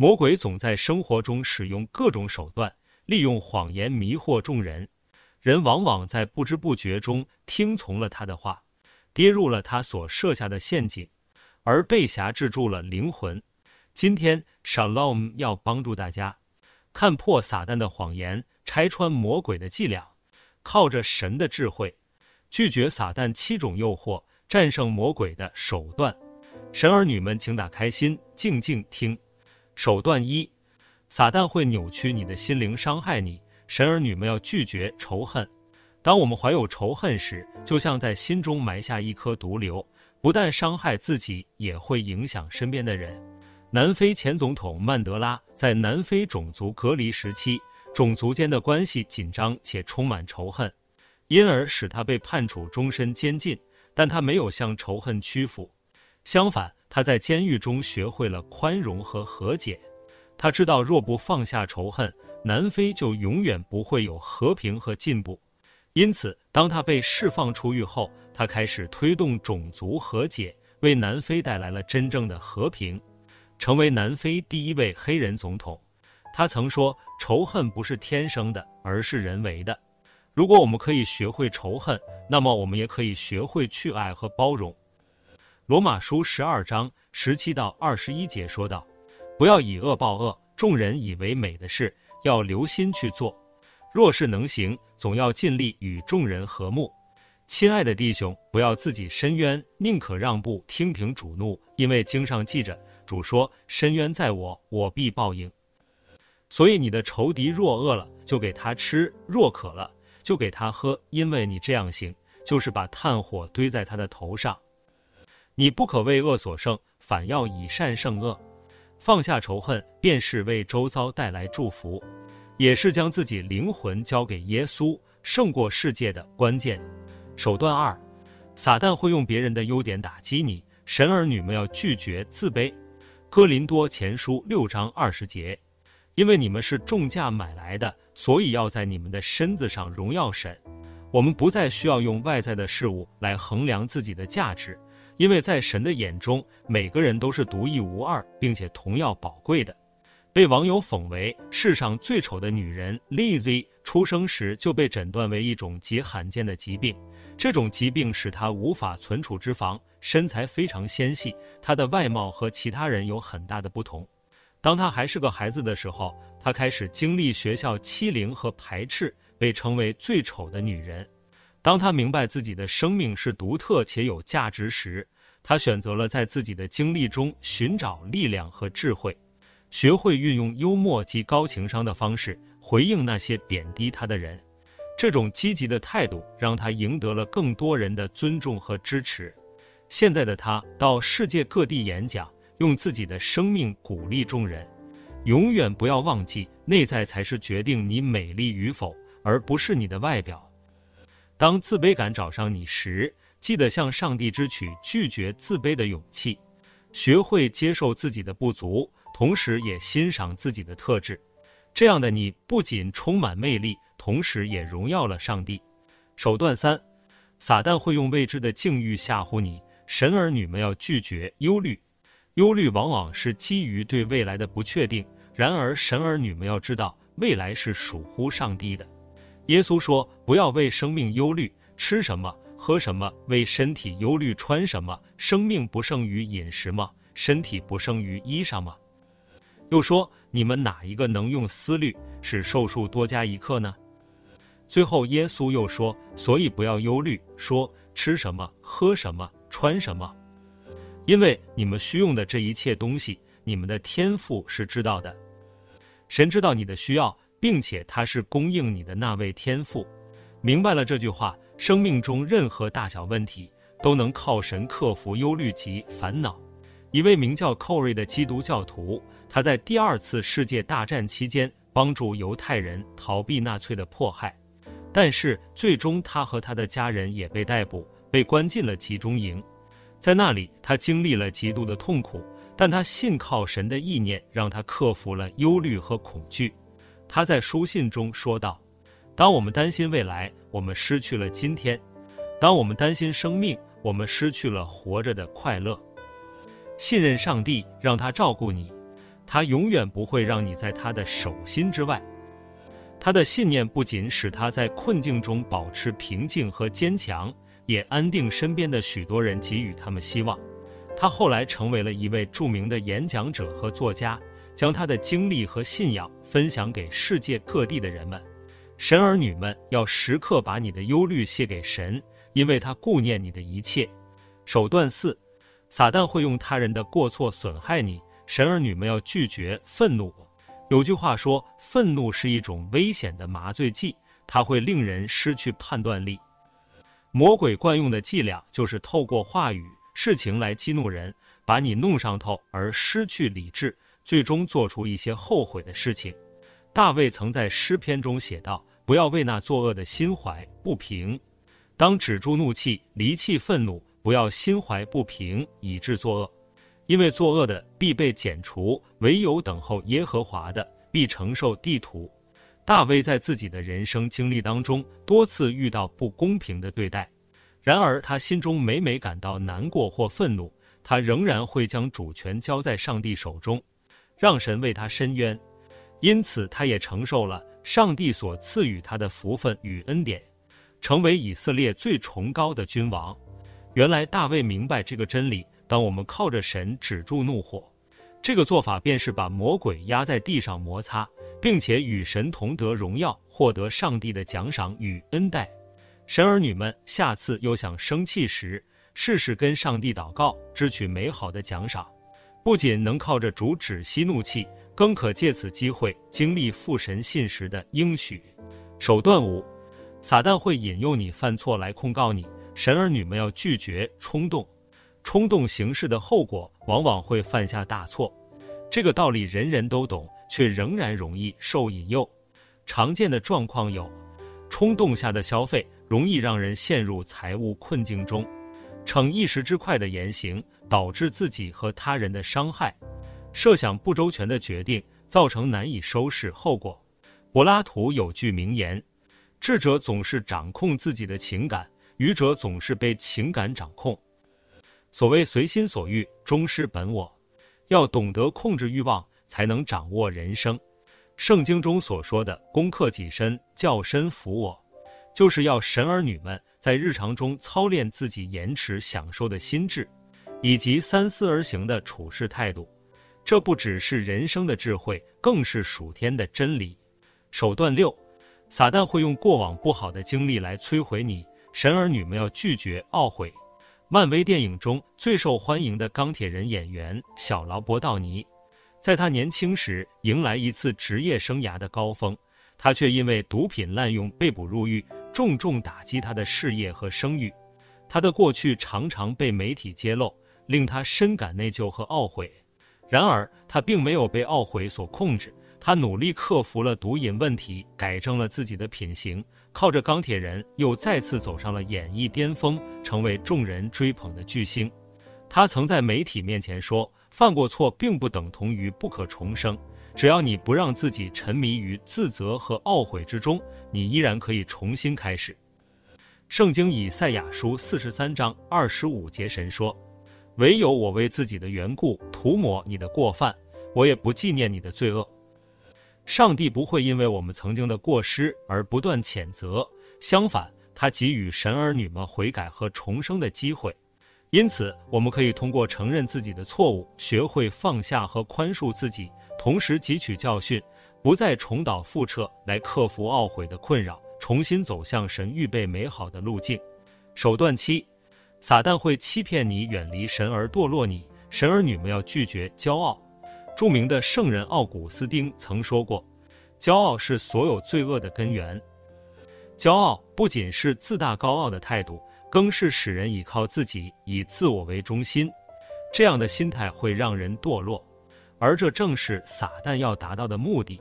魔鬼总在生活中使用各种手段，利用谎言迷惑众人。人往往在不知不觉中听从了他的话，跌入了他所设下的陷阱，而被挟制住了灵魂。今天，Shalom 要帮助大家看破撒旦的谎言，拆穿魔鬼的伎俩，靠着神的智慧，拒绝撒旦七种诱惑，战胜魔鬼的手段。神儿女们，请打开心，静静听。手段一，撒旦会扭曲你的心灵，伤害你。神儿女们要拒绝仇恨。当我们怀有仇恨时，就像在心中埋下一颗毒瘤，不但伤害自己，也会影响身边的人。南非前总统曼德拉在南非种族隔离时期，种族间的关系紧张且充满仇恨，因而使他被判处终身监禁。但他没有向仇恨屈服，相反，他在监狱中学会了宽容和和解。他知道，若不放下仇恨，南非就永远不会有和平和进步。因此，当他被释放出狱后，他开始推动种族和解，为南非带来了真正的和平，成为南非第一位黑人总统。他曾说：“仇恨不是天生的，而是人为的。如果我们可以学会仇恨，那么我们也可以学会去爱和包容。”罗马书十二章十七到二十一节说道：“不要以恶报恶，众人以为美的事，要留心去做。若是能行，总要尽力与众人和睦。亲爱的弟兄，不要自己伸冤，宁可让步，听凭主怒，因为经上记着，主说：伸冤在我，我必报应。所以你的仇敌若饿了，就给他吃；若渴了，就给他喝，因为你这样行，就是把炭火堆在他的头上。”你不可为恶所胜，反要以善胜恶。放下仇恨，便是为周遭带来祝福，也是将自己灵魂交给耶稣，胜过世界的关键。手段二，撒旦会用别人的优点打击你。神儿女们要拒绝自卑。哥林多前书六章二十节，因为你们是重价买来的，所以要在你们的身子上荣耀神。我们不再需要用外在的事物来衡量自己的价值。因为在神的眼中，每个人都是独一无二，并且同样宝贵的。被网友讽为世上最丑的女人，Lizzy 出生时就被诊断为一种极罕见的疾病，这种疾病使她无法存储脂肪，身材非常纤细，她的外貌和其他人有很大的不同。当她还是个孩子的时候，她开始经历学校欺凌和排斥，被称为最丑的女人。当他明白自己的生命是独特且有价值时，他选择了在自己的经历中寻找力量和智慧，学会运用幽默及高情商的方式回应那些贬低他的人。这种积极的态度让他赢得了更多人的尊重和支持。现在的他到世界各地演讲，用自己的生命鼓励众人。永远不要忘记，内在才是决定你美丽与否，而不是你的外表。当自卑感找上你时，记得向上帝支取拒绝自卑的勇气，学会接受自己的不足，同时也欣赏自己的特质。这样的你不仅充满魅力，同时也荣耀了上帝。手段三，撒旦会用未知的境遇吓唬你。神儿女们要拒绝忧虑，忧虑往往是基于对未来的不确定。然而，神儿女们要知道，未来是属乎上帝的。耶稣说：“不要为生命忧虑，吃什么，喝什么；为身体忧虑，穿什么。生命不胜于饮食吗？身体不胜于衣裳吗？”又说：“你们哪一个能用思虑使寿数多加一刻呢？”最后，耶稣又说：“所以不要忧虑，说吃什么，喝什么，穿什么，因为你们需用的这一切东西，你们的天赋是知道的。神知道你的需要。”并且他是供应你的那位天父，明白了这句话，生命中任何大小问题都能靠神克服忧虑及烦恼。一位名叫寇瑞的基督教徒，他在第二次世界大战期间帮助犹太人逃避纳粹的迫害，但是最终他和他的家人也被逮捕，被关进了集中营。在那里，他经历了极度的痛苦，但他信靠神的意念，让他克服了忧虑和恐惧。他在书信中说道：“当我们担心未来，我们失去了今天；当我们担心生命，我们失去了活着的快乐。信任上帝，让他照顾你。他永远不会让你在他的手心之外。他的信念不仅使他在困境中保持平静和坚强，也安定身边的许多人，给予他们希望。他后来成为了一位著名的演讲者和作家，将他的经历和信仰分享给世界各地的人们。神儿女们要时刻把你的忧虑卸给神，因为他顾念你的一切。手段四，撒旦会用他人的过错损害你。神儿女们要拒绝愤怒。有句话说，愤怒是一种危险的麻醉剂，它会令人失去判断力。魔鬼惯用的伎俩就是透过话语、事情来激怒人，把你弄上头而失去理智，最终做出一些后悔的事情。大卫曾在诗篇中写道：“不要为那作恶的心怀不平，当止住怒气，离弃愤怒，不要心怀不平，以致作恶。”因为作恶的必被剪除，唯有等候耶和华的必承受地土。大卫在自己的人生经历当中多次遇到不公平的对待，然而他心中每每感到难过或愤怒，他仍然会将主权交在上帝手中，让神为他伸冤。因此，他也承受了上帝所赐予他的福分与恩典，成为以色列最崇高的君王。原来大卫明白这个真理。当我们靠着神止住怒火，这个做法便是把魔鬼压在地上摩擦，并且与神同得荣耀，获得上帝的奖赏与恩待。神儿女们，下次又想生气时，试试跟上帝祷告，支取美好的奖赏，不仅能靠着主止息怒气，更可借此机会经历父神信实的应许。手段五，撒旦会引诱你犯错来控告你，神儿女们要拒绝冲动。冲动行事的后果往往会犯下大错，这个道理人人都懂，却仍然容易受引诱。常见的状况有：冲动下的消费容易让人陷入财务困境中；逞一时之快的言行导致自己和他人的伤害；设想不周全的决定造成难以收拾后果。柏拉图有句名言：“智者总是掌控自己的情感，愚者总是被情感掌控。”所谓随心所欲，终失本我。要懂得控制欲望，才能掌握人生。圣经中所说的“攻克己身，叫身服我”，就是要神儿女们在日常中操练自己延迟享受的心智，以及三思而行的处事态度。这不只是人生的智慧，更是属天的真理。手段六，撒旦会用过往不好的经历来摧毁你。神儿女们要拒绝懊悔。漫威电影中最受欢迎的钢铁人演员小劳勃道尼，在他年轻时迎来一次职业生涯的高峰，他却因为毒品滥用被捕入狱，重重打击他的事业和声誉。他的过去常常被媒体揭露，令他深感内疚和懊悔。然而，他并没有被懊悔所控制。他努力克服了毒瘾问题，改正了自己的品行，靠着钢铁人又再次走上了演艺巅峰，成为众人追捧的巨星。他曾在媒体面前说：“犯过错并不等同于不可重生，只要你不让自己沉迷于自责和懊悔之中，你依然可以重新开始。”圣经以赛亚书四十三章二十五节神说：“唯有我为自己的缘故涂抹你的过犯，我也不纪念你的罪恶。”上帝不会因为我们曾经的过失而不断谴责，相反，他给予神儿女们悔改和重生的机会。因此，我们可以通过承认自己的错误，学会放下和宽恕自己，同时汲取教训，不再重蹈覆辙，来克服懊悔的困扰，重新走向神预备美好的路径。手段七，撒旦会欺骗你，远离神而堕落你。神儿女们要拒绝骄傲。著名的圣人奥古斯丁曾说过：“骄傲是所有罪恶的根源。骄傲不仅是自大高傲的态度，更是使人倚靠自己，以自我为中心。这样的心态会让人堕落，而这正是撒旦要达到的目的。”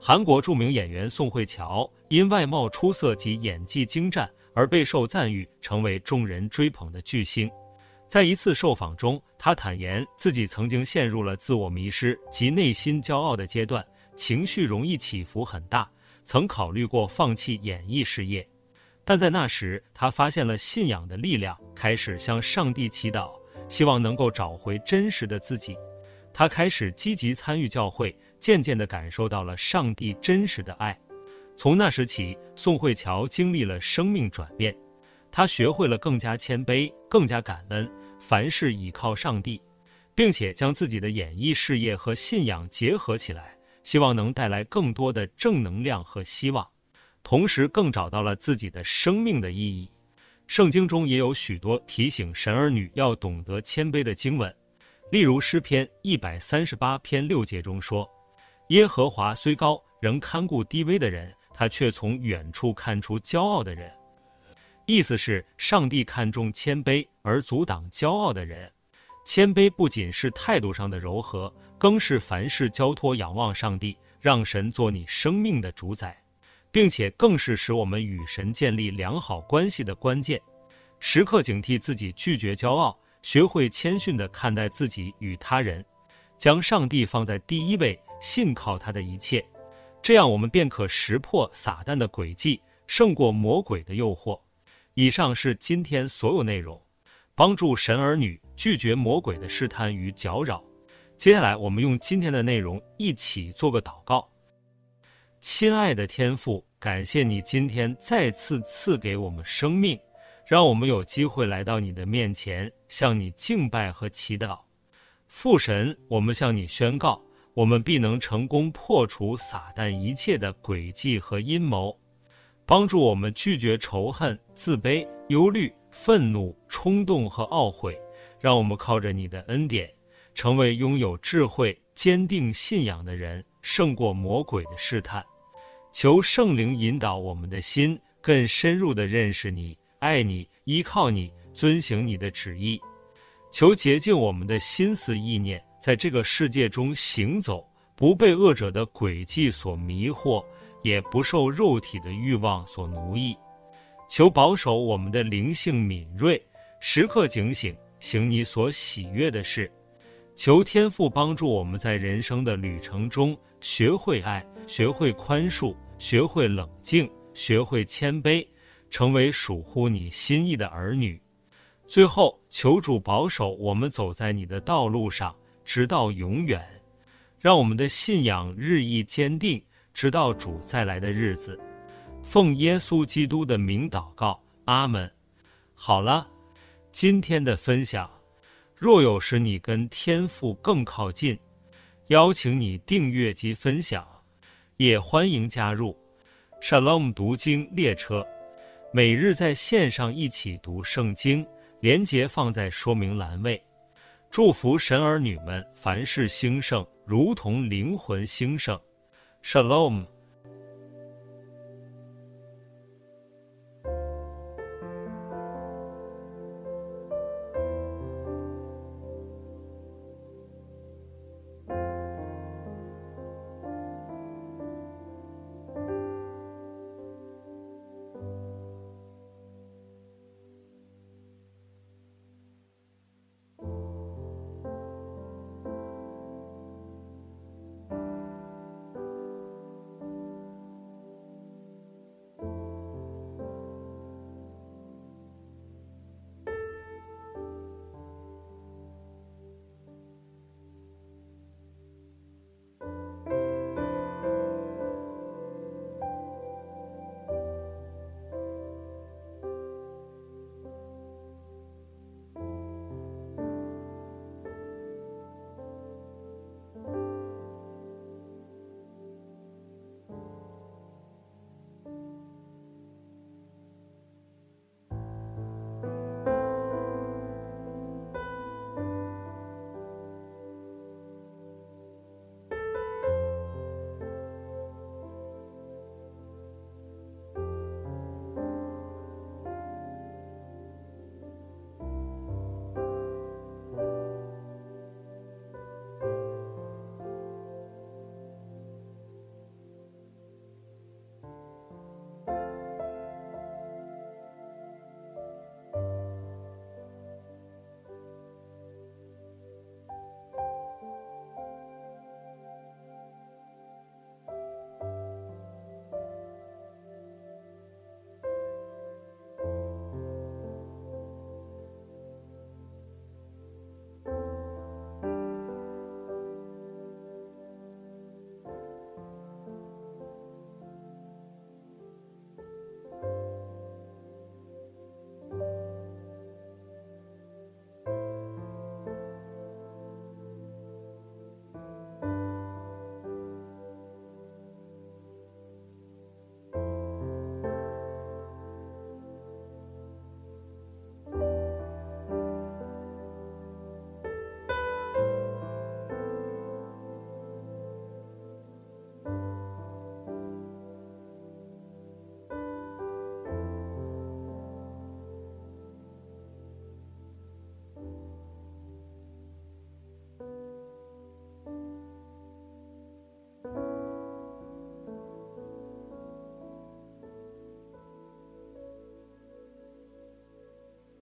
韩国著名演员宋慧乔因外貌出色及演技精湛而备受赞誉，成为众人追捧的巨星。在一次受访中，他坦言自己曾经陷入了自我迷失及内心骄傲的阶段，情绪容易起伏很大，曾考虑过放弃演艺事业。但在那时，他发现了信仰的力量，开始向上帝祈祷，希望能够找回真实的自己。他开始积极参与教会，渐渐地感受到了上帝真实的爱。从那时起，宋慧乔经历了生命转变，她学会了更加谦卑，更加感恩，凡事倚靠上帝，并且将自己的演艺事业和信仰结合起来，希望能带来更多的正能量和希望，同时更找到了自己的生命的意义。圣经中也有许多提醒神儿女要懂得谦卑的经文，例如诗篇一百三十八篇六节中说：“耶和华虽高，仍看顾低微的人。”他却从远处看出骄傲的人，意思是上帝看重谦卑而阻挡骄傲的人。谦卑不仅是态度上的柔和，更是凡事交托仰望上帝，让神做你生命的主宰，并且更是使我们与神建立良好关系的关键。时刻警惕自己，拒绝骄傲，学会谦逊地看待自己与他人，将上帝放在第一位，信靠他的一切。这样，我们便可识破撒旦的诡计，胜过魔鬼的诱惑。以上是今天所有内容，帮助神儿女拒绝魔鬼的试探与搅扰。接下来，我们用今天的内容一起做个祷告。亲爱的天父，感谢你今天再次赐给我们生命，让我们有机会来到你的面前，向你敬拜和祈祷。父神，我们向你宣告。我们必能成功破除撒旦一切的诡计和阴谋，帮助我们拒绝仇恨、自卑、忧虑、愤怒、冲动和懊悔，让我们靠着你的恩典，成为拥有智慧、坚定信仰的人，胜过魔鬼的试探。求圣灵引导我们的心，更深入的认识你、爱你、依靠你、遵行你的旨意。求洁净我们的心思意念。在这个世界中行走，不被恶者的诡计所迷惑，也不受肉体的欲望所奴役。求保守我们的灵性敏锐，时刻警醒，行你所喜悦的事。求天父帮助我们在人生的旅程中学会爱，学会宽恕，学会冷静，学会谦卑，成为属乎你心意的儿女。最后，求主保守我们走在你的道路上。直到永远，让我们的信仰日益坚定，直到主再来的日子。奉耶稣基督的名祷告，阿门。好了，今天的分享，若有使你跟天父更靠近，邀请你订阅及分享，也欢迎加入 Shalom 读经列车，每日在线上一起读圣经，连结放在说明栏位。祝福神儿女们凡事兴盛，如同灵魂兴盛。Shalom。